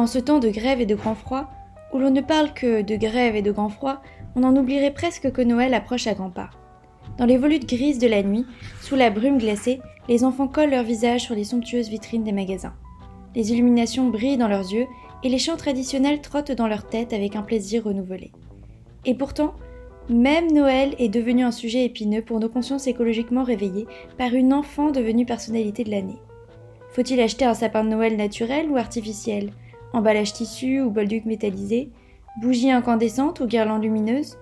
En ce temps de grève et de grand froid, où l'on ne parle que de grève et de grand froid, on en oublierait presque que Noël approche à grands pas. Dans les volutes grises de la nuit, sous la brume glacée, les enfants collent leur visage sur les somptueuses vitrines des magasins. Les illuminations brillent dans leurs yeux et les chants traditionnels trottent dans leur tête avec un plaisir renouvelé. Et pourtant, même Noël est devenu un sujet épineux pour nos consciences écologiquement réveillées par une enfant devenue personnalité de l'année. Faut-il acheter un sapin de Noël naturel ou artificiel? Emballage tissu ou bolduc métallisé Bougie incandescente ou guirlande lumineuse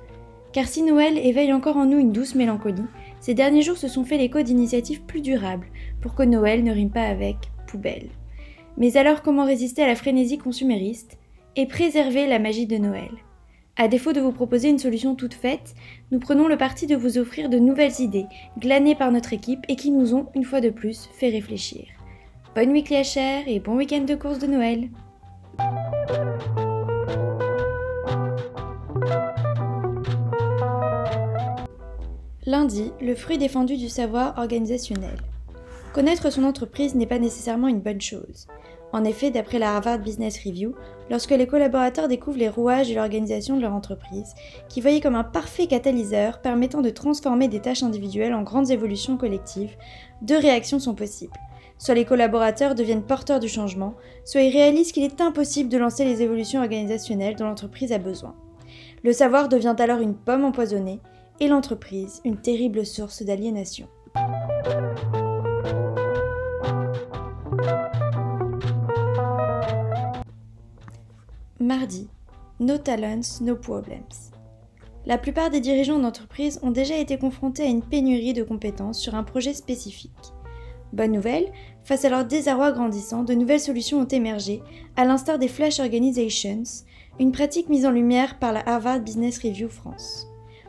Car si Noël éveille encore en nous une douce mélancolie, ces derniers jours se sont fait l'écho d'initiatives plus durables pour que Noël ne rime pas avec poubelle. Mais alors comment résister à la frénésie consumériste et préserver la magie de Noël? À défaut de vous proposer une solution toute faite, nous prenons le parti de vous offrir de nouvelles idées, glanées par notre équipe et qui nous ont, une fois de plus, fait réfléchir. Bonne week chère et bon week-end de course de Noël Lundi, le fruit défendu du savoir organisationnel. Connaître son entreprise n'est pas nécessairement une bonne chose. En effet, d'après la Harvard Business Review, lorsque les collaborateurs découvrent les rouages et l'organisation de leur entreprise, qui voyaient comme un parfait catalyseur permettant de transformer des tâches individuelles en grandes évolutions collectives, deux réactions sont possibles. Soit les collaborateurs deviennent porteurs du changement, soit ils réalisent qu'il est impossible de lancer les évolutions organisationnelles dont l'entreprise a besoin. Le savoir devient alors une pomme empoisonnée et l'entreprise une terrible source d'aliénation. Mardi, No talents, no problems. La plupart des dirigeants d'entreprise ont déjà été confrontés à une pénurie de compétences sur un projet spécifique. Bonne nouvelle, face à leur désarroi grandissant, de nouvelles solutions ont émergé, à l'instar des Flash Organizations, une pratique mise en lumière par la Harvard Business Review France.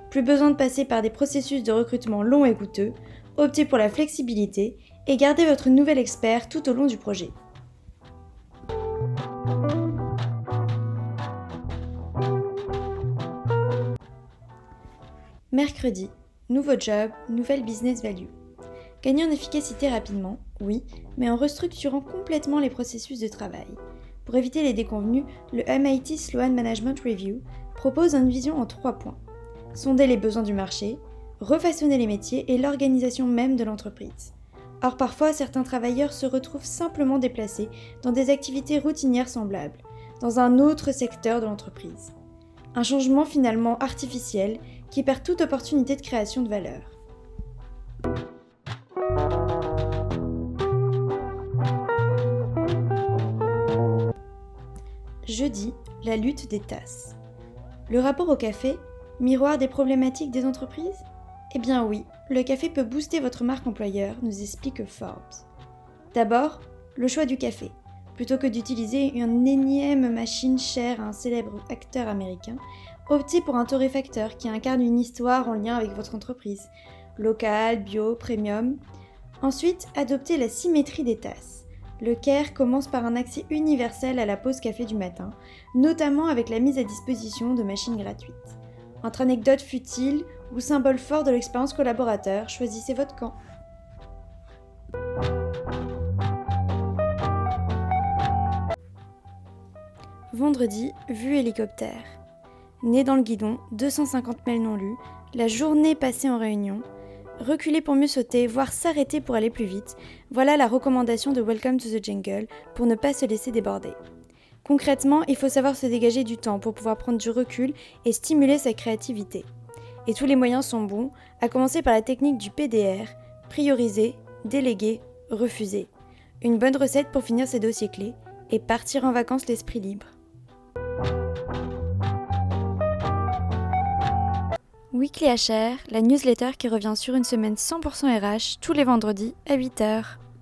Plus besoin de passer par des processus de recrutement longs et coûteux, optez pour la flexibilité et gardez votre nouvel expert tout au long du projet. Mercredi, nouveau job, nouvelle business value. Gagner en efficacité rapidement, oui, mais en restructurant complètement les processus de travail. Pour éviter les déconvenus, le MIT Sloan Management Review propose une vision en trois points. Sonder les besoins du marché, refaçonner les métiers et l'organisation même de l'entreprise. Or parfois, certains travailleurs se retrouvent simplement déplacés dans des activités routinières semblables, dans un autre secteur de l'entreprise. Un changement finalement artificiel qui perd toute opportunité de création de valeur. Jeudi, la lutte des tasses. Le rapport au café, miroir des problématiques des entreprises Eh bien oui, le café peut booster votre marque employeur, nous explique Forbes. D'abord, le choix du café. Plutôt que d'utiliser une énième machine chère à un célèbre acteur américain, Optez pour un torréfacteur qui incarne une histoire en lien avec votre entreprise, local, bio, premium. Ensuite, adoptez la symétrie des tasses. Le CARE commence par un accès universel à la pause café du matin, notamment avec la mise à disposition de machines gratuites. Entre anecdotes futiles ou symboles forts de l'expérience collaborateur, choisissez votre camp. Vendredi, vue hélicoptère. Né dans le guidon, 250 mails non lus, la journée passée en réunion, reculer pour mieux sauter, voire s'arrêter pour aller plus vite, voilà la recommandation de Welcome to the Jungle pour ne pas se laisser déborder. Concrètement, il faut savoir se dégager du temps pour pouvoir prendre du recul et stimuler sa créativité. Et tous les moyens sont bons, à commencer par la technique du PDR, prioriser, déléguer, refuser. Une bonne recette pour finir ses dossiers clés et partir en vacances l'esprit libre. Weekly HR, la newsletter qui revient sur une semaine 100% RH tous les vendredis à 8h.